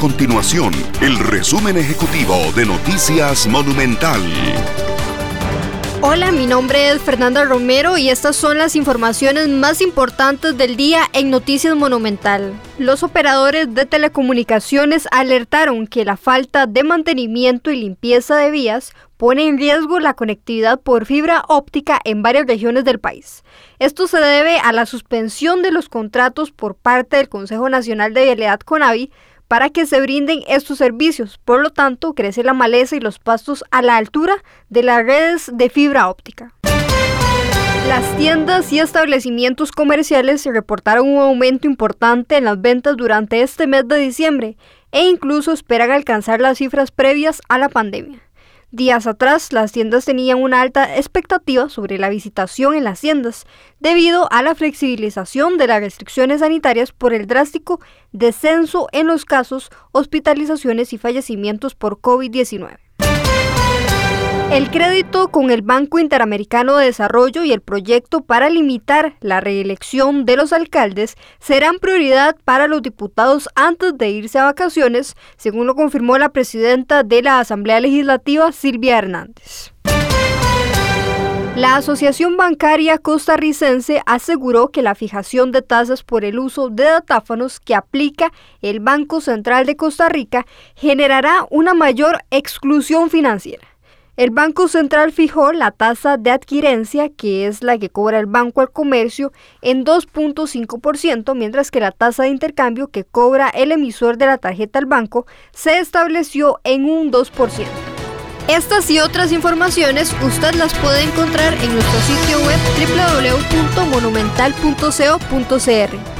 continuación el resumen ejecutivo de Noticias Monumental. Hola, mi nombre es Fernanda Romero y estas son las informaciones más importantes del día en Noticias Monumental. Los operadores de telecomunicaciones alertaron que la falta de mantenimiento y limpieza de vías pone en riesgo la conectividad por fibra óptica en varias regiones del país. Esto se debe a la suspensión de los contratos por parte del Consejo Nacional de Vialidad CONAVI para que se brinden estos servicios. Por lo tanto, crece la maleza y los pastos a la altura de las redes de fibra óptica. Las tiendas y establecimientos comerciales reportaron un aumento importante en las ventas durante este mes de diciembre e incluso esperan alcanzar las cifras previas a la pandemia. Días atrás, las tiendas tenían una alta expectativa sobre la visitación en las tiendas, debido a la flexibilización de las restricciones sanitarias por el drástico descenso en los casos, hospitalizaciones y fallecimientos por COVID-19. El crédito con el Banco Interamericano de Desarrollo y el proyecto para limitar la reelección de los alcaldes serán prioridad para los diputados antes de irse a vacaciones, según lo confirmó la presidenta de la Asamblea Legislativa, Silvia Hernández. La Asociación Bancaria Costarricense aseguró que la fijación de tasas por el uso de datáfonos que aplica el Banco Central de Costa Rica generará una mayor exclusión financiera. El Banco Central fijó la tasa de adquirencia, que es la que cobra el banco al comercio, en 2.5%, mientras que la tasa de intercambio que cobra el emisor de la tarjeta al banco se estableció en un 2%. Estas y otras informaciones usted las puede encontrar en nuestro sitio web www.monumental.co.cr.